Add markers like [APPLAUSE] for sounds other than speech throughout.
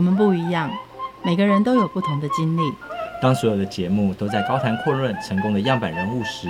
我们不一样，每个人都有不同的经历。当所有的节目都在高谈阔论成功的样板人物时，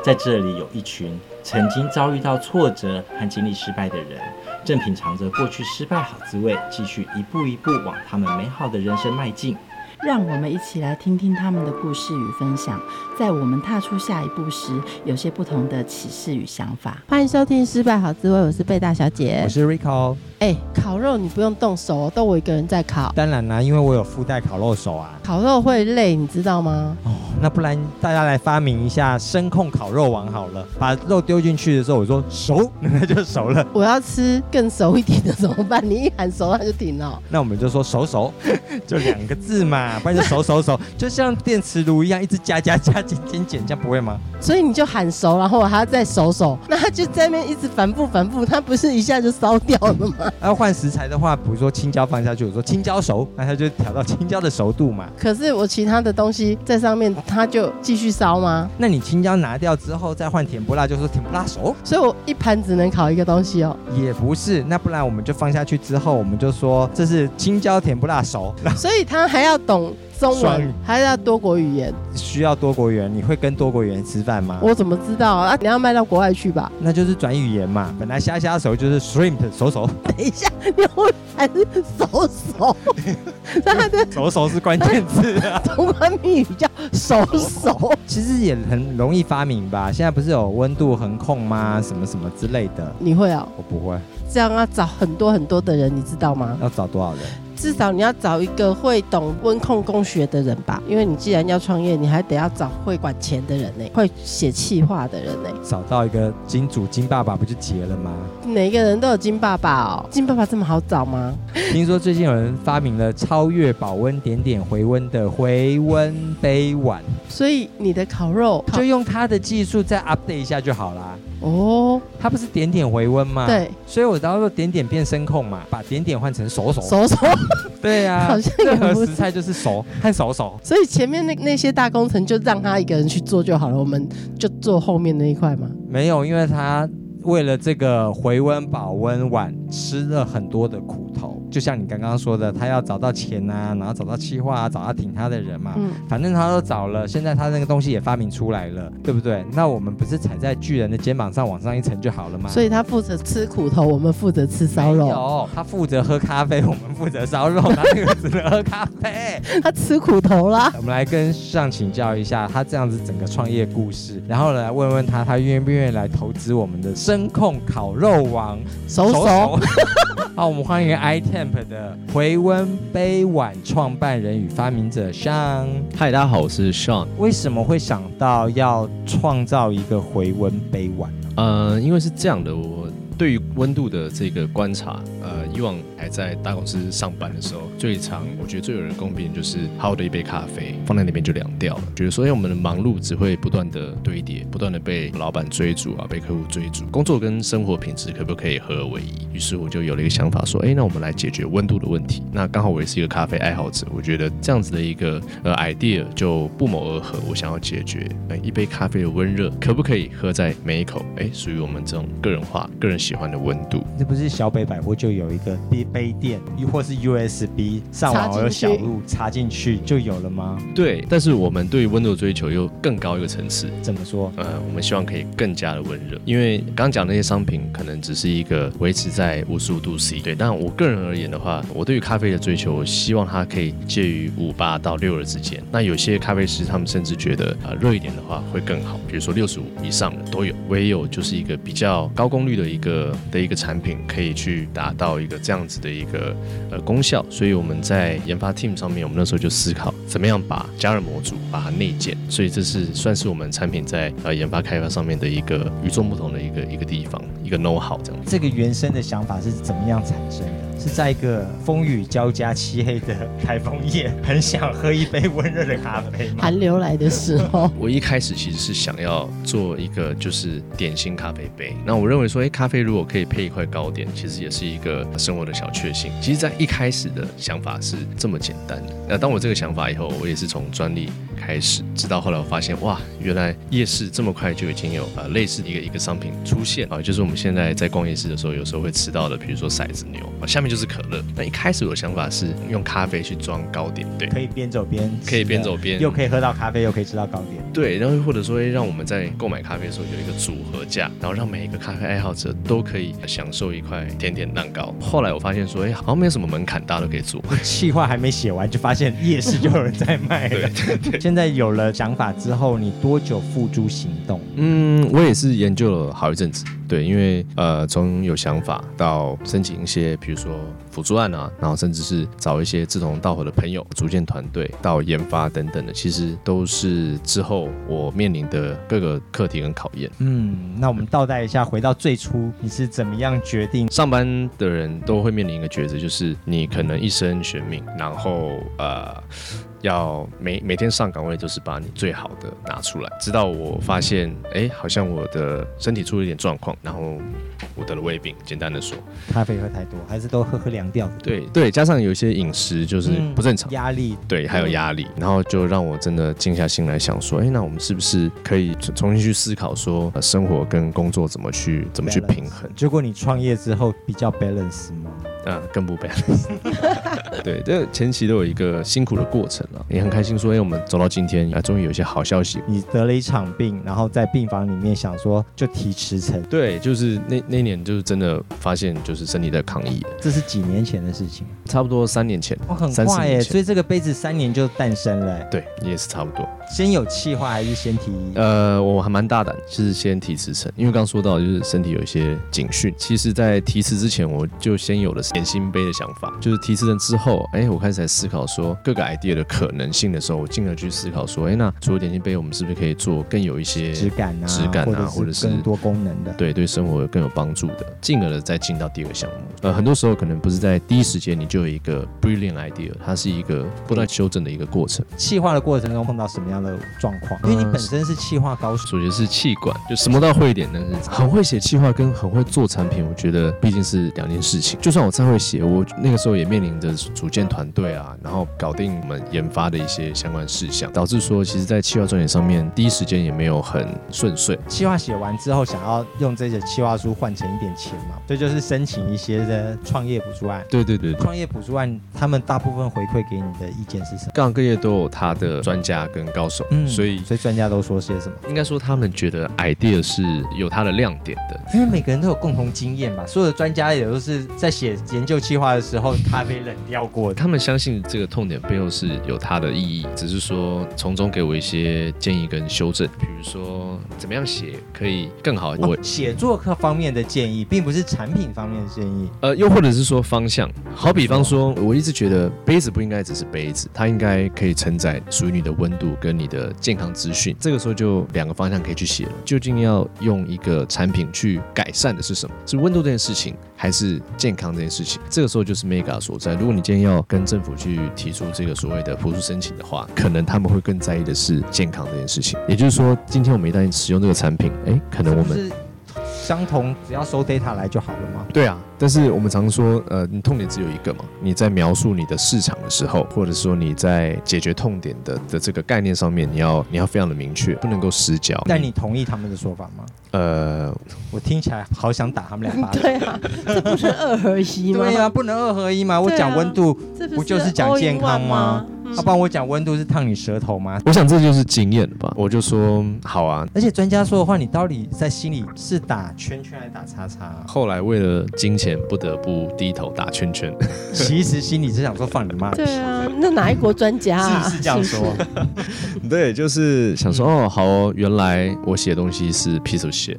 在这里有一群曾经遭遇到挫折和经历失败的人，正品尝着过去失败好滋味，继续一步一步往他们美好的人生迈进。让我们一起来听听他们的故事与分享，在我们踏出下一步时，有些不同的启示与想法。欢迎收听《失败好滋味》，我是贝大小姐，我是 Rico。哎，烤肉你不用动手哦，都我一个人在烤。当然啦，因为我有附带烤肉手啊。烤肉会累，你知道吗？哦，那不然大家来发明一下声控烤肉王好了。把肉丢进去的时候，我说熟，[LAUGHS] 那就熟了。我要吃更熟一点的怎么办？你一喊熟，它就停了。那我们就说熟熟，[LAUGHS] 就两个字嘛，不然就熟熟熟，就像电磁炉一样，一直加加加减减减，这样不会吗？所以你就喊熟，然后我还要再熟熟，那它就在那边一直反复反复，它不是一下就烧掉了吗？要 [LAUGHS] 换食材的话，比如说青椒放下去，我说青椒熟，那它就调到青椒的熟度嘛。可是我其他的东西在上面，它就继续烧吗？那你青椒拿掉之后再换甜不辣，就说甜不辣熟。所以我一盘只能烤一个东西哦。也不是，那不然我们就放下去之后，我们就说这是青椒甜不辣熟。[LAUGHS] [LAUGHS] 所以他还要懂。中文还是要多国语言？需要多国语言？你会跟多国语言吃饭吗？我怎么知道啊？你要卖到国外去吧？那就是转语言嘛。本来虾虾熟就是 shrimp 手手。等一下，你会还是熟熟？他的熟熟是关键字啊。中文密语叫手手。其实也很容易发明吧？现在不是有温度恒控吗？什么什么之类的。你会啊？我不会。这样要找很多很多的人，你知道吗？要找多少人？至少你要找一个会懂温控工学的人吧，因为你既然要创业，你还得要找会管钱的人呢，会写气划的人呢。找到一个金主金爸爸不就结了吗？每个人都有金爸爸哦，金爸爸这么好找吗？听说最近有人发明了超越保温点点回温的回温杯碗，所以你的烤肉就用他的技术再 update 一下就好啦。哦，它不是点点回温吗？对，所以我到时候点点变声控嘛，把点点换成熟熟。熟熟，[LAUGHS] 对呀、啊，[LAUGHS] 好像任何食材就是熟和熟熟。所以前面那那些大工程就让他一个人去做就好了，我们就做后面那一块嘛。没有，因为他为了这个回温保温碗吃了很多的苦头。就像你刚刚说的，他要找到钱啊，然后找到企划啊，找到挺他的人嘛。嗯，反正他都找了，现在他那个东西也发明出来了，对不对？那我们不是踩在巨人的肩膀上往上一层就好了吗？所以他负责吃苦头，我们负责吃烧肉。有，他负责喝咖啡，我们负责烧肉。他那个只能喝咖啡，[LAUGHS] 他吃苦头啦。我们来跟上请教一下他这样子整个创业故事，然后来问问他，他愿不愿意来投资我们的声控烤肉王？熟熟。好，我们欢迎 iTemp 的回温杯碗创办人与发明者 Sean。嗨，大家好，我是 Sean。为什么会想到要创造一个回温杯碗呢？呃，因为是这样的，我对于温度的这个观察，呃，以往。还在大公司上班的时候，最常我觉得最有人诟病就是好的一杯咖啡放在那边就凉掉了。觉得说，哎，我们的忙碌只会不断的堆叠，不断的被老板追逐啊，被客户追逐，工作跟生活品质可不可以合而为一？于是我就有了一个想法，说，哎，那我们来解决温度的问题。那刚好我也是一个咖啡爱好者，我觉得这样子的一个呃 idea 就不谋而合。我想要解决，哎，一杯咖啡的温热可不可以喝在每一口？哎，属于我们这种个人化、个人喜欢的温度。这不是小北百货就有一个杯垫，又或是 USB 上网有小路插进去就有了吗？对，但是我们对于温度的追求又更高一个层次。怎么说？呃，我们希望可以更加的温热，因为刚刚讲那些商品可能只是一个维持在五十五度 C。对，但我个人而言的话，我对于咖啡的追求，我希望它可以介于五八到六二之间。那有些咖啡师他们甚至觉得啊，热一点的话会更好，比如说六十五以上的都有。唯有就是一个比较高功率的一个的一个产品，可以去达到到一个这样子的一个。呃，功效，所以我们在研发 team 上面，我们那时候就思考怎么样把加热模组把它内建，所以这是算是我们产品在呃研发开发上面的一个与众不同的一个一个地方，一个 know how 这样。这个原生的想法是怎么样产生的？是在一个风雨交加、漆黑的台风夜，很想喝一杯温热的咖啡吗？寒流来的时候，[LAUGHS] 我一开始其实是想要做一个就是点心咖啡杯。那我认为说，哎，咖啡如果可以配一块糕点，其实也是一个生活的小确幸。其实，在一开始的想法是这么简单的。那当我这个想法以后，我也是从专利开始，直到后来我发现，哇，原来夜市这么快就已经有呃类似的一个一个商品出现啊，就是我们现在在逛夜市的时候，有时候会吃到的，比如说骰子牛啊，下面就是可乐。那一开始我的想法是用咖啡去装糕点，对，可以边走边可以边走边又可以喝到咖啡，又可以吃到糕点，对。然后或者说，让我们在购买咖啡的时候有一个组合价，然后让每一个咖啡爱好者都可以享受一块甜甜蛋糕。后来我发现说，哎，好像没有什么门槛，大家都可以做。计划还没写完，就发现夜市就有人在卖了。[LAUGHS] 对对对。现在有了想法之后，你多久付诸行动？嗯，我也是研究了好一阵子。对，因为呃，从有想法到申请一些，比如说辅助案啊，然后甚至是找一些志同道合的朋友组建团队，到研发等等的，其实都是之后我面临的各个课题跟考验。嗯，那我们倒带一下，回到最初，你是怎么样决定？上班的人都会面临一个抉择，就是你可能一生选命，然后呃。要每每天上岗位，就是把你最好的拿出来。直到我发现，哎，好像我的身体出了一点状况，然后我得了胃病。简单的说，咖啡喝太多，还是都喝喝凉掉？对对，加上有一些饮食就是不正常，嗯、压力，对，还有压力，然后就让我真的静下心来想说，哎，那我们是不是可以重新去思考说，生活跟工作怎么去怎么去平衡？结果你创业之后比较 balance 吗？啊，更不 balance。[LAUGHS] 对，这前期都有一个辛苦的过程了。也很开心，说，哎，我们走到今天啊，终于有一些好消息。你得了一场病，然后在病房里面想说就提辞呈。对，就是那那年，就是真的发现，就是身体在抗议。这是几年前的事情，差不多三年前。哦，很快耶，所以这个杯子三年就诞生了。对，也是差不多。先有气话还是先提？呃，我还蛮大胆，就是先提辞呈，因为刚刚说到就是身体有一些警讯。其实，在提辞之前，我就先有了点心杯的想法，就是提辞呈之后，哎，我开始在思考说各个 idea 的可能性的时候，我进而去思考说，哎，那除了点心杯，我们是不是可以做更有一些质感啊、质感啊，或者是更多功能的，对，对生活更有帮助的，进而的再进到第二个项目。呃，很多时候可能不是在第一时间你就有一个 brilliant idea，它是一个不断修正的一个过程。气化的过程中碰到什么样的状况？因为你本身是气化高手，属于是气管，就什么都要会一点，但是很会写气化跟很会做产品，我觉得毕竟是两件事情。就算我再会写，我那个时候也面临着组建团队啊，然后搞定我们研发的一些相关事项，导致说其实在企划撰写上面第一时间也没有很顺遂。企划写完之后，想要用这些企划书换成一点钱嘛，这就，就是申请一些的创业补助案。对对对，对，创业补助案他们大部分回馈给你的意见是什么？各行各业都有他的专家跟高手，嗯，所以。所以专家都说些什么？应该说他们觉得 idea 是有它的亮点的，因为每个人都有共同经验嘛。所有的专家也都是在写研究计划的时候，咖啡冷掉过的。他们相信这个痛点背后是有它的意义，只是说从中给我一些建议跟修正，比如说怎么样写可以更好。我写作课方面的建议，并不是产品方面的建议。呃，又或者是说方向。好比方说，我一直觉得杯子不应该只是杯子，它应该可以承载属于你的温度跟你的健康资讯，这个时候就两个方向可以去写了。究竟要用一个产品去改善的是什么？是温度这件事情，还是健康这件事情？这个时候就是 Mega 所在。如果你今天要跟政府去提出这个所谓的补助申请的话，可能他们会更在意的是健康这件事情。也就是说，今天我们一旦使用这个产品，哎，可能我们。相同，只要收 data 来就好了吗？对啊，但是我们常说，呃，你痛点只有一个嘛。你在描述你的市场的时候，或者说你在解决痛点的的这个概念上面，你要你要非常的明确，不能够失焦。但你同意他们的说法吗？呃，我听起来好想打他们两巴掌。[LAUGHS] 对啊，这不是二合一吗？对啊，不能二合一吗？我讲温度，不就是讲健康吗？要不然我讲温度是烫你舌头吗？我想这就是经验吧。我就说好啊。而且专家说的话，你到底在心里是打圈圈还打叉叉？后来为了金钱，不得不低头打圈圈。其实心里是想说放你妈。对啊，那哪一国专家啊？是是这样说。[LAUGHS] 对，就是想说哦，好哦，原来我写的东西是 piece of shit，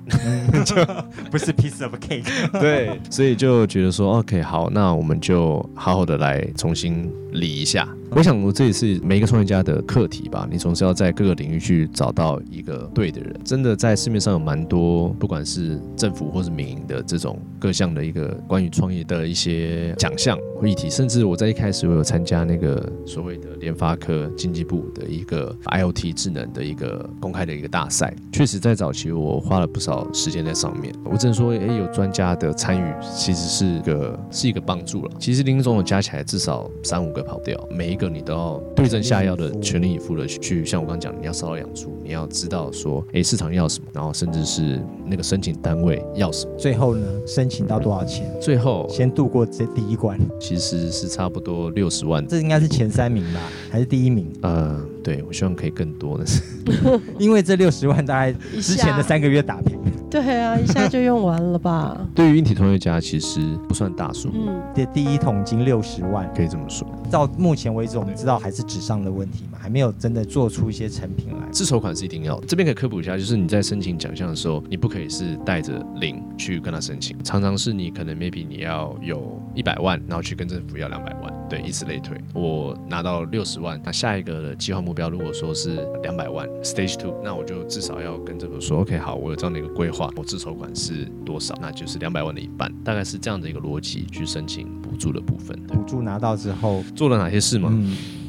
就 [LAUGHS] 不是 piece of cake。对，所以就觉得说 OK，好，那我们就好好的来重新理一下。我想，我这也是每一个创业家的课题吧。你总是要在各个领域去找到一个对的人。真的，在市面上有蛮多，不管是政府或是民营的这种各项的一个关于创业的一些奖项，会议题，甚至我在一开始我有参加那个所谓的联发科经济部的一个 IoT 智能的一个公开的一个大赛，确实在早期我花了不少时间在上面。我只能说，哎，有专家的参与，其实是个是一个帮助了。其实林林总总加起来至少三五个跑掉，每一个你都要对症下药的，全力以赴的去，像我刚刚讲，你要烧到养猪，你要知道说，哎，市场要什么，然后甚至是那个申请单位要什么，最后呢，申请到多少钱？最后先度过这第一关，其实是差不多六十万，这应该是前三名吧，还是第一名？呃，对，我希望可以更多的是，[LAUGHS] 因为这六十万大概之前的三个月打平。对啊，一下就用完了吧？[LAUGHS] 对于硬体同学家，其实不算大数。嗯，的第一桶金六十万，可以这么说。到目前为止，我们知道还是纸上的问题嘛，还没有真的做出一些成品来。自筹款是一定要的。这边可以科普一下，就是你在申请奖项的时候，你不可以是带着零去跟他申请，常常是你可能 maybe 你要有一百万，然后去跟政府要两百万，对，以此类推。我拿到六十万，那下一个的计划目标如果说是两百万，stage two，那我就至少要跟政府说，OK，好，我有这样的一个规划，我自筹款是多少，那就是两百万的一半，大概是这样的一个逻辑去申请补助的部分。补助拿到之后做了哪些事吗？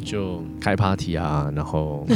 就开 party 啊，然后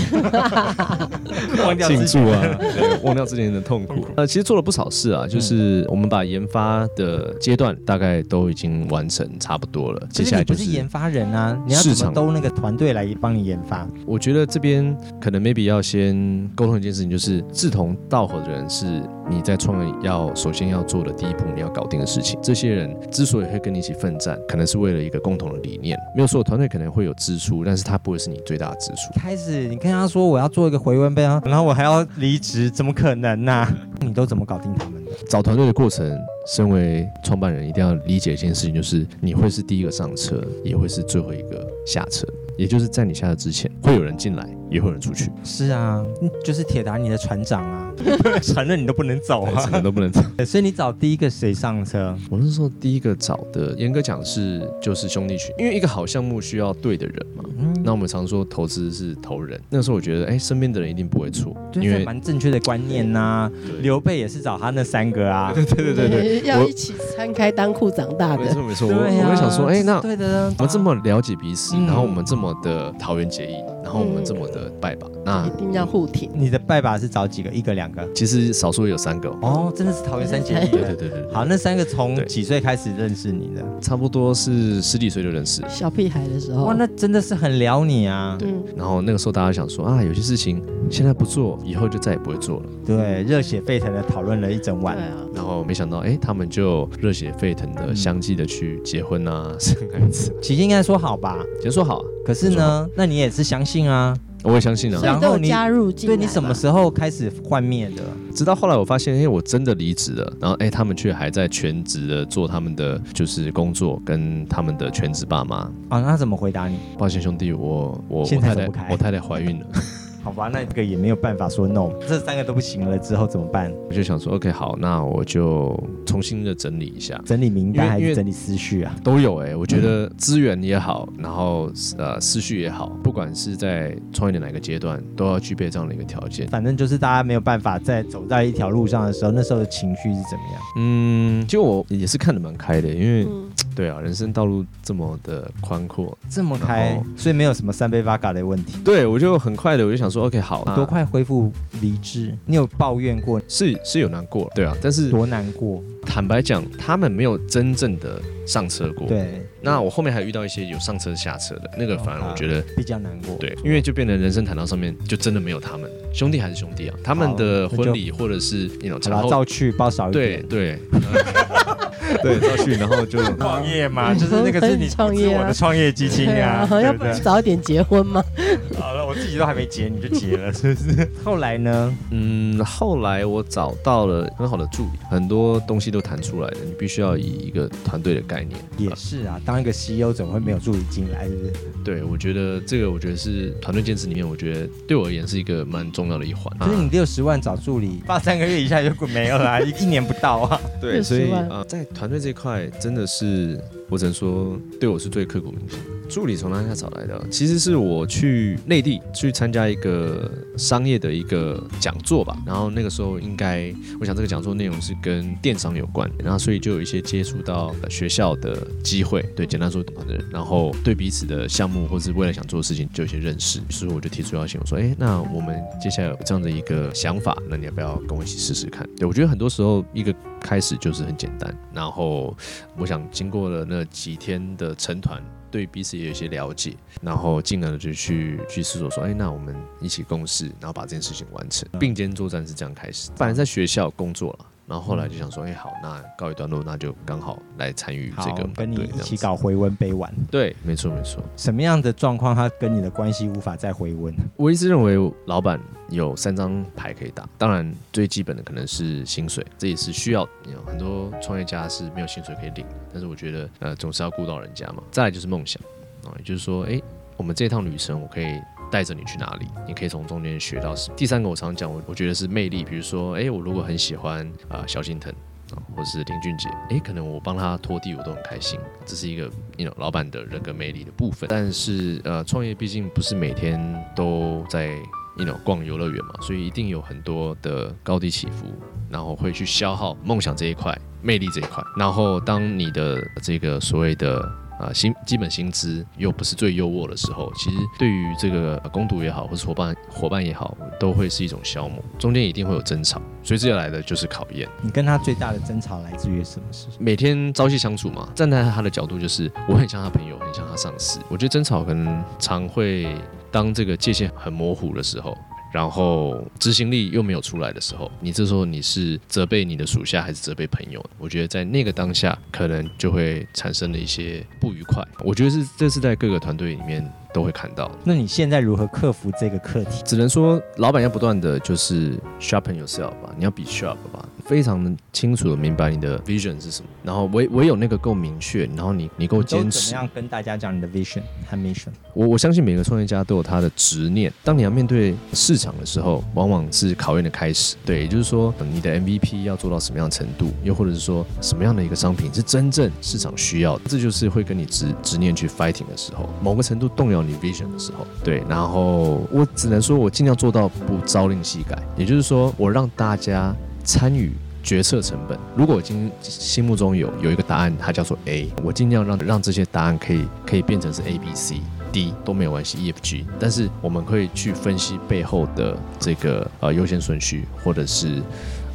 忘掉庆祝啊，忘掉之前的痛苦。呃，其实做了不少事啊，就是我们把研发的阶段大概都已经完成差不多了。接下来就是研发人啊，你要怎么都那个团队来帮你研发？我觉得这边可能 maybe 要先沟通一件事情，就是志同道合的人是你在创业要首先要做的第一步，你要搞定的事情。这些人之所以会跟你一起奋战，可能是为了一个共同的理念。没有说团队可能会有支出，但是他不会是你最大的支出。开始你跟他说我要做一个回温杯啊，然后我还要离职，怎么可能呢、啊？[LAUGHS] 你都怎么搞定他们的？找团队的过程，身为创办人一定要理解一件事情，就是你会是第一个上车，也会是最后一个下车。也就是在你下车之前，会有人进来，也会有人出去。是啊，就是铁达尼的船长啊，[LAUGHS] 船了你都不能走啊，什么都不能走。[LAUGHS] 所以你找第一个谁上车？我那时候第一个找的，严格讲是就是兄弟群，因为一个好项目需要对的人嘛。嗯，那我们常说投资是投人，那时候我觉得，哎，身边的人一定不会错，因为蛮正确的观念呐、啊。刘备也是找他那三个啊，对对对对对，要一起摊开当裤长大的。没错没错，我我会想说，哎，那对的，我们这么了解彼此，然后我们这么。的桃园结义，然后我们这么的拜把，嗯、那一定要互体。你的拜把是找几个？一个、两个？其实少数有三个哦，真的是桃园三结义。[LAUGHS] 对对对对。好，那三个从几岁开始认识你的？差不多是十几岁就认识，小屁孩的时候。哇，那真的是很撩你啊。对。然后那个时候大家想说啊，有些事情现在不做，以后就再也不会做了。对，热血沸腾的讨论了一整晚。对啊。然后没想到，哎，他们就热血沸腾的相继的去结婚啊，生孩子。其实应该说好吧，先说好啊。可是呢，那你也是相信啊？我也相信啊。然后你加入进，对，你什么时候开始幻灭的？直到后来我发现，哎，我真的离职了，然后哎，他们却还在全职的做他们的就是工作，跟他们的全职爸妈。啊，那他怎么回答你？抱歉兄弟，我我我太太我太太怀孕了。好吧，那个也没有办法说 no，这三个都不行了之后怎么办？我就想说，OK，好，那我就重新的整理一下，整理名单还是整理思绪啊？都有哎、欸，我觉得资源也好，然后呃思绪也好，不管是在创业的哪个阶段，都要具备这样的一个条件。反正就是大家没有办法在走在一条路上的时候，那时候的情绪是怎么样？嗯，就我也是看得蛮开的，因为、嗯、[TSK] 对啊，人生道路这么的宽阔，这么开，所以没有什么三杯 Vodka 的问题。对，我就很快的，我就想说。说 OK 好，多快恢复理智？你有抱怨过？是是有难过，对啊，但是多难过？坦白讲，他们没有真正的上车过。对，那我后面还遇到一些有上车下车的，那个反而我觉得比较难过。对，因为就变成人生谈到上面就真的没有他们，兄弟还是兄弟啊。他们的婚礼或者是那种茶照去包少一点，对对 [LAUGHS] 对，照去，然后就 [LAUGHS] 创业嘛，[LAUGHS] 就是那个是你创业，我的创业基金啊，要不早一点结婚吗？好了，我自己都还没结，你就结了，是不是？后来呢？嗯，后来我找到了很好的助理，很多东西都谈出来了。你必须要以一个团队的概念。也是啊，当一个 CEO 怎么会没有助理进来？是不是？对，我觉得这个，我觉得是团队建设里面，我觉得对我而言是一个蛮重要的一环。可是你六十万找助理，发三个月以下就没有了，一年不到啊。[LAUGHS] 对，所以啊，在团队这块真的是。我只能说，对我是最刻骨铭心。助理从哪里找来的？其实是我去内地去参加一个商业的一个讲座吧。然后那个时候应该，我想这个讲座内容是跟电商有关，然后所以就有一些接触到学校的机会。对，简单说懂的人，然后对彼此的项目或是未来想做的事情就有些认识。所以我就提出邀请，我说：“哎，那我们接下来有这样的一个想法，那你要不要跟我一起试试看？”对，我觉得很多时候一个开始就是很简单。然后我想经过了那几天的成团。对彼此也有一些了解，然后进而就去去思索说，哎，那我们一起共事，然后把这件事情完成，并肩作战是这样开始。反正在学校工作了。然后后来就想说，哎，好，那告一段落，那就刚好来参与这个，跟你一起搞回温杯玩。对，没错没错。什么样的状况，他跟你的关系无法再回温？我一直认为，老板有三张牌可以打。当然，最基本的可能是薪水，这也是需要。有很多创业家是没有薪水可以领，但是我觉得，呃，总是要顾到人家嘛。再来就是梦想啊，也就是说，哎，我们这趟旅程，我可以。带着你去哪里？你可以从中间学到什么？第三个，我常讲，我我觉得是魅力。比如说，哎，我如果很喜欢啊萧敬腾啊，或是林俊杰，哎，可能我帮他拖地，我都很开心。这是一个，you know, 老板的人格魅力的部分。但是，呃，创业毕竟不是每天都在，you know, 逛游乐园嘛，所以一定有很多的高低起伏，然后会去消耗梦想这一块、魅力这一块。然后，当你的这个所谓的啊，薪基本薪资又不是最优渥的时候，其实对于这个工读也好，或是伙伴伙伴也好，都会是一种消磨，中间一定会有争吵，随之而来的就是考验。你跟他最大的争吵来自于什么事？每天朝夕相处嘛，站在他的角度，就是我很像他朋友，很像他上司。我觉得争吵可能常会当这个界限很模糊的时候。然后执行力又没有出来的时候，你这时候你是责备你的属下还是责备朋友？我觉得在那个当下，可能就会产生了一些不愉快。我觉得是这是在各个团队里面都会看到。那你现在如何克服这个课题？只能说老板要不断的就是 sharpen yourself 吧，你要 be sharp 吧。非常清楚的明白你的 vision 是什么，然后唯唯有那个够明确，然后你你够坚持。怎么样跟大家讲你的 vision 和 mission？我我相信每个创业家都有他的执念。当你要面对市场的时候，往往是考验的开始。对，也就是说，你的 MVP 要做到什么样的程度，又或者是说什么样的一个商品是真正市场需要的，这就是会跟你执执念去 fighting 的时候，某个程度动摇你 vision 的时候。对，然后我只能说我尽量做到不朝令夕改，也就是说，我让大家。参与决策成本，如果我今心目中有有一个答案，它叫做 A，我尽量让让这些答案可以可以变成是 A、B、C、D 都没有关系，E、F、G，但是我们可以去分析背后的这个呃优先顺序，或者是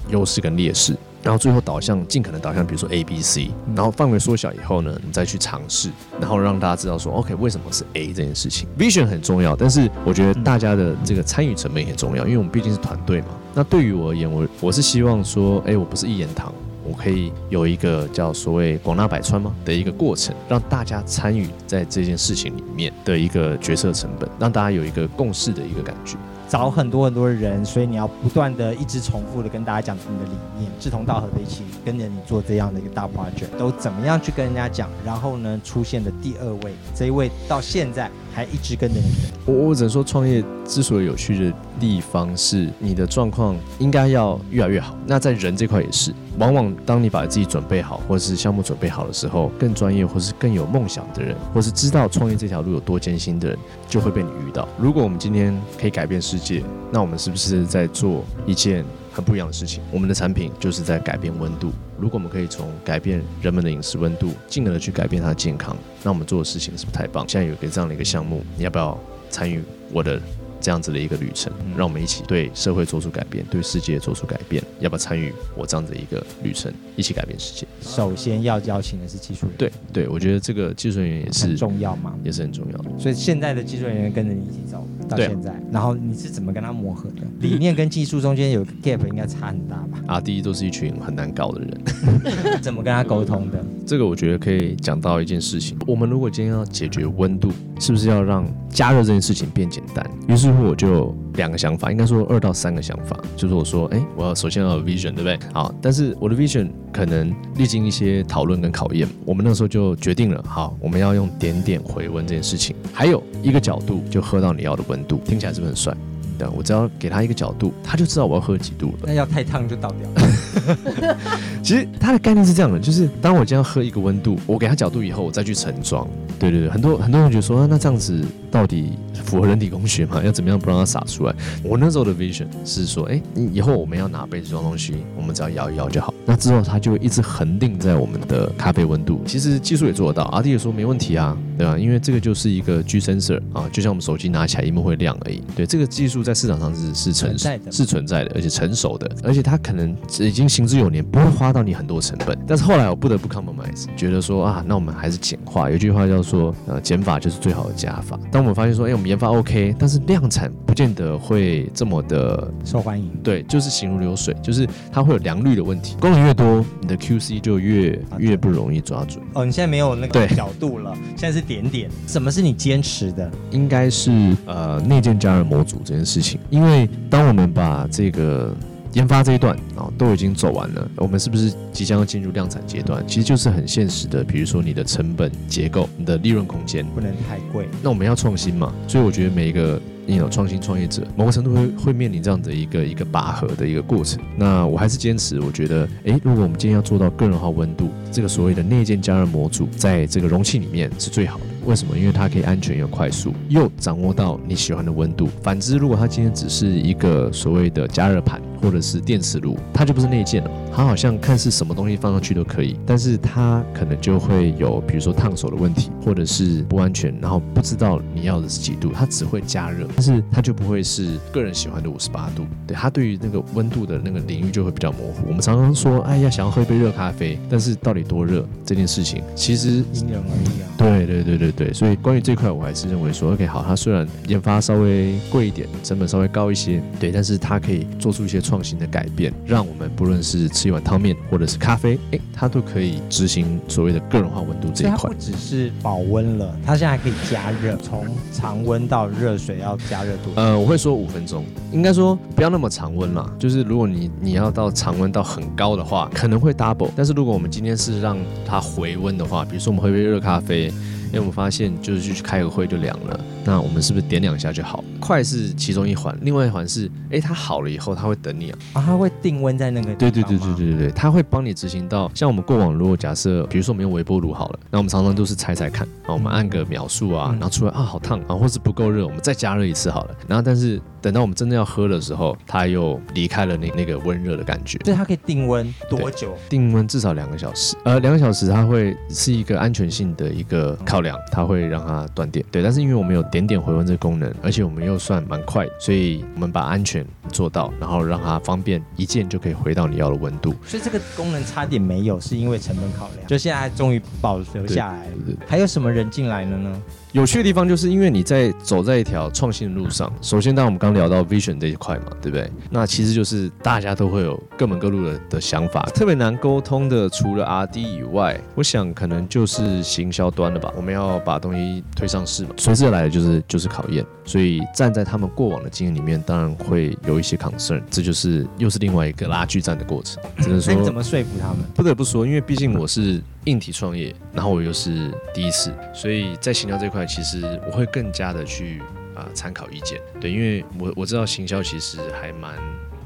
优势跟劣势。然后最后导向尽可能导向，比如说 A、B、C，然后范围缩小以后呢，你再去尝试，然后让大家知道说，OK，为什么是 A 这件事情？Vision 很重要，但是我觉得大家的这个参与成本也很重要，因为我们毕竟是团队嘛。那对于我而言，我我是希望说，哎，我不是一言堂，我可以有一个叫所谓广纳百川吗的一个过程，让大家参与在这件事情里面的一个决策成本，让大家有一个共识的一个感觉。找很多很多人，所以你要不断的一直重复的跟大家讲你的理念，志同道合的一起跟着你做这样的一个大 project，都怎么样去跟人家讲？然后呢，出现的第二位，这一位到现在还一直跟着你。我我只能说，创业之所以有趣的地方是，你的状况应该要越来越好。那在人这块也是。往往当你把自己准备好，或者是项目准备好的时候，更专业或是更有梦想的人，或是知道创业这条路有多艰辛的人，就会被你遇到。如果我们今天可以改变世界，那我们是不是在做一件很不一样的事情？我们的产品就是在改变温度。如果我们可以从改变人们的饮食温度，进而的去改变他的健康，那我们做的事情是不是太棒？现在有一个这样的一个项目，你要不要参与我的？这样子的一个旅程，让我们一起对社会做出改变，对世界做出改变。要不要参与我这样子的一个旅程，一起改变世界？首先要邀请的是技术人员。对对，我觉得这个技术人员也是很重要嘛，也是很重要的。所以现在的技术人员跟着你一起走到现在，然后你是怎么跟他磨合的？理念跟技术中间有个 gap，应该差很大吧？啊，第一都是一群很难搞的人，[LAUGHS] 怎么跟他沟通的？[LAUGHS] 这个我觉得可以讲到一件事情。我们如果今天要解决温度，是不是要让加热这件事情变简单？于是乎我就。两个想法，应该说二到三个想法，就是我说，哎，我要首先要有 vision，对不对？好，但是我的 vision 可能历经一些讨论跟考验，我们那时候就决定了，好，我们要用点点回温这件事情。还有一个角度，就喝到你要的温度，听起来是不是很帅？对，我只要给他一个角度，他就知道我要喝几度了。那要太烫就倒掉了。其实它的概念是这样的，就是当我将要喝一个温度，我给他角度以后，我再去盛装。对对对，很多很多人觉得说，那这样子到底符合人体工学嘛？要怎么样不让它洒出来？我那时候的 vision 是说，哎，你以后我们要拿杯子装东西，我们只要摇一摇就好。那之后它就会一直恒定在我们的咖啡温度。其实技术也做得到，阿弟也说没问题啊，对吧？因为这个就是一个 G sensor 啊，就像我们手机拿起来萤幕会亮而已。对，这个技术在市场上是是成熟的，是存在的，而且成熟的，而且它可能已经行之有年，不会花到你很多成本。但是后来我不得不 compromise，觉得说啊，那我们还是简化。有句话叫做，呃，减法就是最好的加法。当我们发现说，哎，我们研发 OK，但是量产不见得会这么的受欢迎。对，就是行如流水，就是它会有良率的问题。功能越多，你的 QC 就越越不容易抓准。哦，你现在没有那个角度了，现在是点点。什么是你坚持的？应该是呃内建加热模组这件事情，因为当我们把这个。研发这一段啊、哦，都已经走完了。我们是不是即将要进入量产阶段？其实就是很现实的，比如说你的成本结构、你的利润空间不能太贵。那我们要创新嘛，所以我觉得每一个你有创新创业者，某个程度会会面临这样的一个一个拔河的一个过程。那我还是坚持，我觉得，诶，如果我们今天要做到个人化温度，这个所谓的内建加热模组，在这个容器里面是最好的。为什么？因为它可以安全又快速，又掌握到你喜欢的温度。反之，如果它今天只是一个所谓的加热盘或者是电磁炉，它就不是内建了。它好像看似什么东西放上去都可以，但是它可能就会有，比如说烫手的问题，或者是不安全，然后不知道你要的是几度，它只会加热，但是它就不会是个人喜欢的五十八度。对，它对于那个温度的那个领域就会比较模糊。我们常常说，哎呀，想要喝一杯热咖啡，但是到底多热这件事情，其实因人而异啊。对对对对对，所以关于这块，我还是认为说，OK，好，它虽然研发稍微贵一点，成本稍微高一些，对，但是它可以做出一些创新的改变，让我们不论是吃一碗汤面或者是咖啡，哎，它都可以执行所谓的个人化温度这一块。它不只是保温了，它现在还可以加热，从常温到热水要加热多久？呃，我会说五分钟，应该说不要那么常温啦，就是如果你你要到常温到很高的话，可能会 double，但是如果我们今天是让它回温的话，比如说我们喝一杯热咖啡。因为我们发现，就是去开个会就凉了，那我们是不是点两下就好？快是其中一环，另外一环是，哎，它好了以后，它会等你啊，啊，它会定温在那个。对对对对对对对，它会帮你执行到，像我们过往如果假设，比如说我们用微波炉好了，那我们常常都是猜猜看，啊，我们按个秒数啊，然后出来啊好烫啊，或是不够热，我们再加热一次好了，然后但是。等到我们真正要喝的时候，它又离开了那那个温热的感觉。所以它可以定温多久？定温至少两个小时。呃，两个小时它会是一个安全性的一个考量，它会让它断电。对，但是因为我们有点点回温这个功能，而且我们又算蛮快，所以我们把安全做到，然后让它方便一键就可以回到你要的温度。所以这个功能差点没有，是因为成本考量。就现在终于保留下来了。还有什么人进来了呢？有趣的地方就是因为你在走在一条创新的路上。首先，当我们刚聊到 vision 这一块嘛，对不对？那其实就是大家都会有各门各路的的想法。[LAUGHS] 特别难沟通的，除了 RD 以外，我想可能就是行销端了吧。我们要把东西推上市嘛，随之而来的就是就是考验。所以站在他们过往的经验里面，当然会有一些 concern。这就是又是另外一个拉锯战的过程。只能说，你怎么说服他们？不得不说，因为毕竟我是。硬体创业，然后我又是第一次，所以在行销这块，其实我会更加的去啊参考意见。对，因为我我知道行销其实还蛮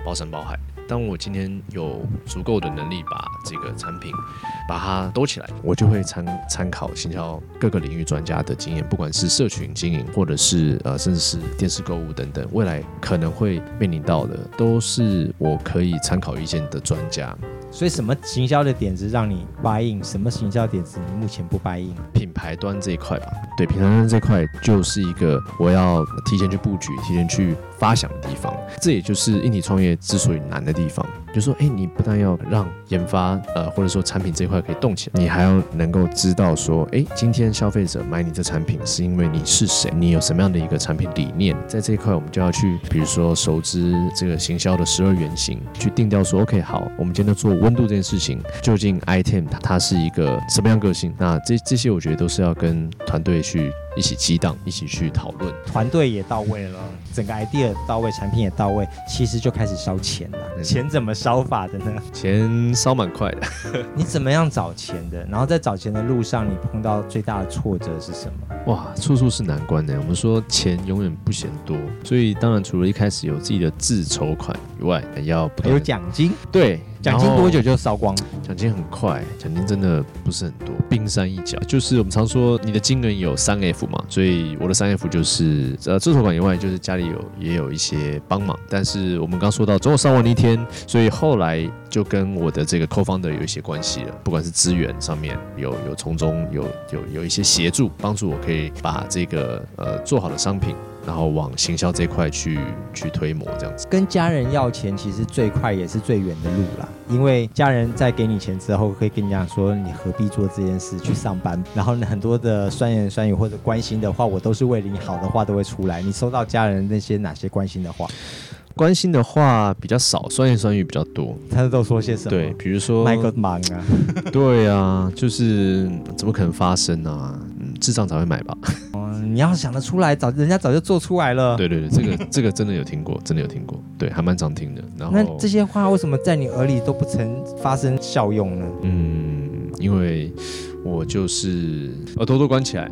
包山包海。当我今天有足够的能力把这个产品把它兜起来，我就会参参考行销各个领域专家的经验，不管是社群经营，或者是呃甚至是电视购物等等，未来可能会面临到的，都是我可以参考意见的专家。所以，什么行销的点子让你 buy in？什么行销点子你目前不 buy in？品牌端这一块吧，对，品牌端这一块就是一个我要提前去布局、提前去发想的地方。这也就是硬体创业之所以难的地地方。就说，哎，你不但要让研发，呃，或者说产品这一块可以动起来，你还要能够知道说，哎，今天消费者买你这产品是因为你是谁，你有什么样的一个产品理念，在这一块我们就要去，比如说熟知这个行销的十二原型，去定调说，OK，好，我们今天做温度这件事情，究竟 item 它它是一个什么样个性？那这这些我觉得都是要跟团队去。一起激荡，一起去讨论，团队也到位了，整个 idea 到位，产品也到位，其实就开始烧钱了。钱怎么烧法的呢？钱烧蛮快的。[LAUGHS] 你怎么样找钱的？然后在找钱的路上，你碰到最大的挫折是什么？哇，处处是难关呢。我们说钱永远不嫌多，所以当然除了一开始有自己的自筹款以外，还要不还有奖金。对。奖金多久就烧光？奖金很快，奖金真的不是很多，冰山一角。就是我们常说你的金额有三 F 嘛，所以我的三 F 就是呃自筹款以外，就是家里有也有一些帮忙。但是我们刚说到总有烧完的一天，所以后来就跟我的这个 co-founder 有一些关系了，不管是资源上面有有从中有有有一些协助，帮助我可以把这个呃做好的商品。然后往行销这块去去推磨，这样子。跟家人要钱，其实最快也是最远的路啦。因为家人在给你钱之后，会跟你讲说，你何必做这件事，去上班。然后很多的酸言酸语或者关心的话，我都是为了你好的话都会出来。你收到家人那些哪些关心的话？关心的话比较少，酸言酸语比较多。他都说些什么？对，比如说卖个忙啊。对啊，就是怎么可能发生啊？嗯，智障才会买吧。你要想得出来，早人家早就做出来了。对对对，这个 [LAUGHS] 这个真的有听过，真的有听过，对，还蛮常听的。然后那这些话为什么在你耳里都不曾发生效用呢？嗯，因为我就是耳朵都关起来，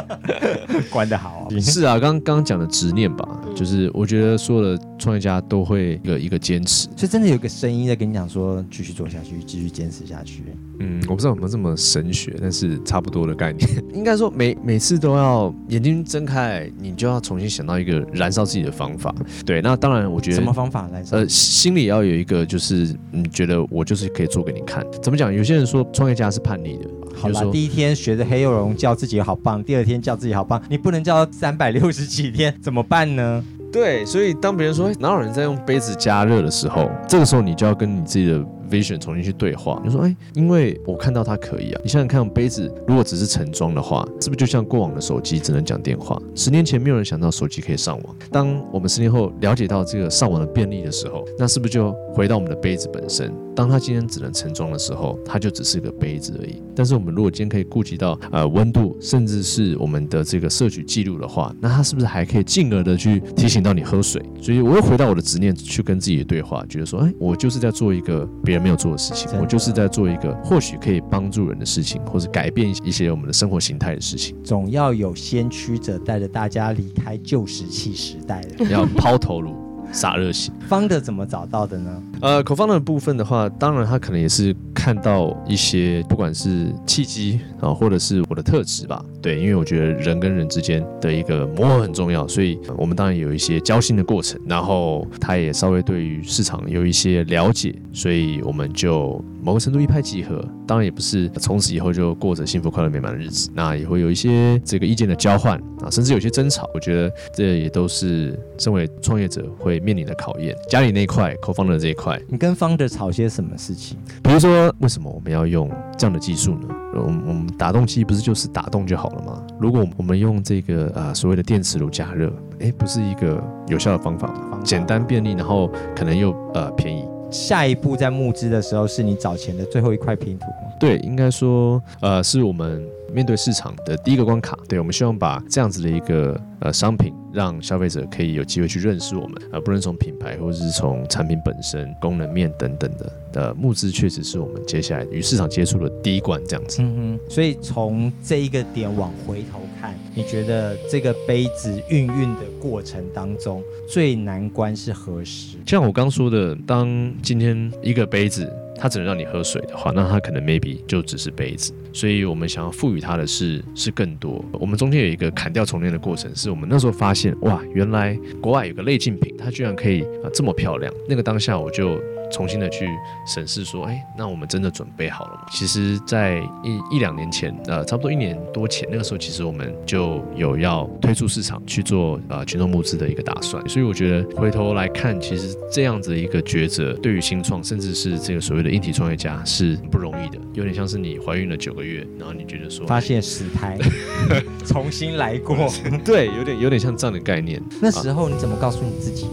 [LAUGHS] 关得好。[LAUGHS] 是啊，刚刚讲的执念吧，就是我觉得所有的创业家都会有一个坚持，所以真的有个声音在跟你讲说，继续做下去，继续坚持下去。嗯，我不知道有没有这么神学，但是差不多的概念。[LAUGHS] 应该说每每次都要眼睛睁开，你就要重新想到一个燃烧自己的方法。对，那当然我觉得什么方法燃烧？呃，心里要有一个，就是你觉得我就是可以做给你看。怎么讲？有些人说创业家是叛逆的。好啦，第一天学着黑幼龙叫自己好棒，第二天叫自己好棒，你不能叫三百六十几天，怎么办呢？对，所以当别人说哪有人在用杯子加热的时候，这个时候你就要跟你自己的。vision 重新去对话，你说哎，因为我看到它可以啊。你想想看，杯子如果只是盛装的话，是不是就像过往的手机只能讲电话？十年前没有人想到手机可以上网。当我们十年后了解到这个上网的便利的时候，那是不是就回到我们的杯子本身？当它今天只能盛装的时候，它就只是个杯子而已。但是我们如果今天可以顾及到呃温度，甚至是我们的这个摄取记录的话，那它是不是还可以进而的去提醒到你喝水？所以我又回到我的执念去跟自己的对话，觉得说，哎，我就是在做一个别人没有做的事情，我就是在做一个或许可以帮助人的事情，或是改变一些我们的生活形态的事情。总要有先驱者带着大家离开旧石器时代的，要抛头颅。洒热血，Founder 怎么找到的呢？呃，Co-founder 的部分的话，当然他可能也是看到一些，不管是契机啊，或者是我的特质吧。对，因为我觉得人跟人之间的一个磨合很重要，所以我们当然有一些交心的过程。然后他也稍微对于市场有一些了解，所以我们就某个程度一拍即合。当然也不是从此以后就过着幸福快乐美满的日子，那也会有一些这个意见的交换啊，甚至有些争吵。我觉得这也都是身为创业者会面临的考验。家里那一块，Co-founder 的这一块，你跟 Founder 吵些什么事情？比如说，为什么我们要用这样的技术呢？我们我们打洞机不是就是打洞就好了吗？如果我们用这个呃所谓的电磁炉加热，诶，不是一个有效的方法吗？简单便利，然后可能又呃便宜。下一步在募资的时候，是你找钱的最后一块拼图吗？对，应该说呃是我们面对市场的第一个关卡。对，我们希望把这样子的一个呃商品。让消费者可以有机会去认识我们，而不论从品牌或者是从产品本身、功能面等等的的募资，确实是我们接下来与市场接触的第一关，这样子。嗯哼。所以从这一个点往回头看，你觉得这个杯子运运的过程当中最难关是何时？像我刚说的，当今天一个杯子。它只能让你喝水的话，那它可能 maybe 就只是杯子。所以我们想要赋予它的是是更多。我们中间有一个砍掉重练的过程，是我们那时候发现，哇，原来国外有个类竞品，它居然可以啊这么漂亮。那个当下我就。重新的去审视说，哎，那我们真的准备好了吗？其实，在一一两年前，呃，差不多一年多前，那个时候，其实我们就有要推出市场去做呃群众募资的一个打算。所以我觉得回头来看，其实这样子的一个抉择，对于新创，甚至是这个所谓的硬体创业家，是不容易的。有点像是你怀孕了九个月，然后你觉得说发现死胎，[LAUGHS] 重新来过，[LAUGHS] 对，有点有点像这样的概念。那时候你怎么告诉你自己？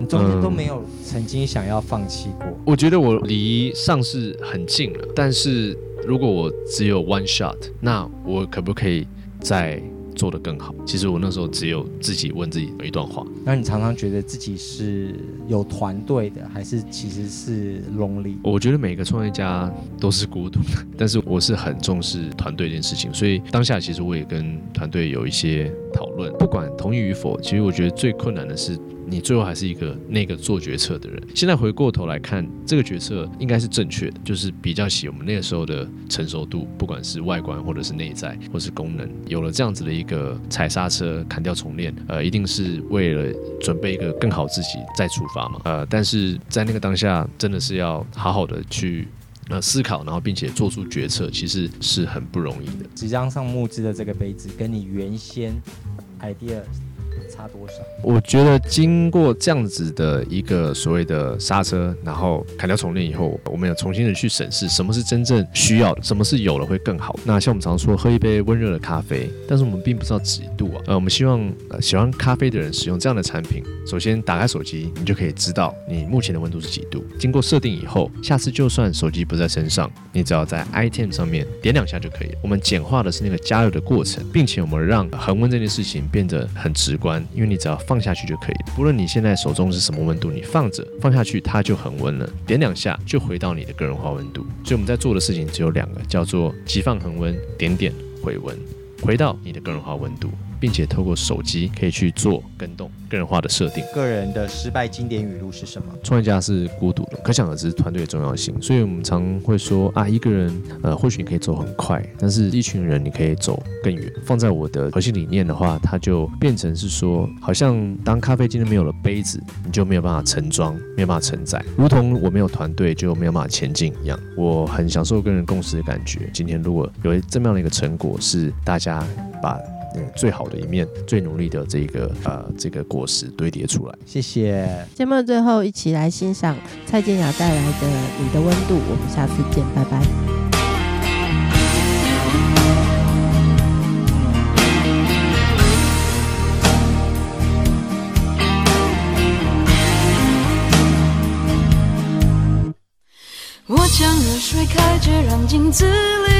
你中间都没有曾经想要放弃过？嗯，我觉得我离上市很近了，但是如果我只有 one shot，那我可不可以再做得更好。其实我那时候只有自己问自己有一段话。那你常常觉得自己是有团队的，还是其实是 lonely？我觉得每个创业家都是孤独的，但是我是很重视团队这件事情，所以当下其实我也跟团队有一些讨论，不管同意与否，其实我觉得最困难的是。你最后还是一个那个做决策的人。现在回过头来看，这个决策应该是正确的，就是比较起我们那个时候的成熟度，不管是外观或者是内在，或是功能，有了这样子的一个踩刹车、砍掉重练，呃，一定是为了准备一个更好自己再出发嘛。呃，但是在那个当下，真的是要好好的去呃思考，然后并且做出决策，其实是很不容易的。即将上募资的这个杯子，跟你原先 idea。差多少？我觉得经过这样子的一个所谓的刹车，然后砍掉重练以后，我们要重新的去审视什么是真正需要的，什么是有了会更好。那像我们常说喝一杯温热的咖啡，但是我们并不知道几度啊。呃，我们希望呃喜欢咖啡的人使用这样的产品，首先打开手机，你就可以知道你目前的温度是几度。经过设定以后，下次就算手机不在身上，你只要在 item 上面点两下就可以。我们简化的是那个加热的过程，并且我们让恒温这件事情变得很直观。因为你只要放下去就可以了，不论你现在手中是什么温度，你放着放下去它就恒温了，点两下就回到你的个人化温度。所以我们在做的事情只有两个，叫做急放恒温，点点回温，回到你的个人化温度。并且透过手机可以去做跟动个人化的设定。个人的失败经典语录是什么？创业家是孤独的，可想而知团队的重要性。所以我们常会说啊，一个人呃，或许你可以走很快，但是一群人你可以走更远。放在我的核心理念的话，它就变成是说，好像当咖啡今天没有了杯子，你就没有办法盛装，没有办法承载，如同我没有团队就没有办法前进一样。我很享受跟人共识的感觉。今天如果有这么样的一个成果，是大家把。嗯，最好的一面，最努力的这个呃这个果实堆叠出来。谢谢。节目的最后，一起来欣赏蔡健雅带来的《你的温度》。我们下次见，拜拜。我将热水开着，让镜子里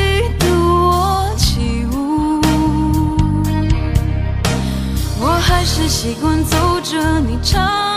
习惯走着你长。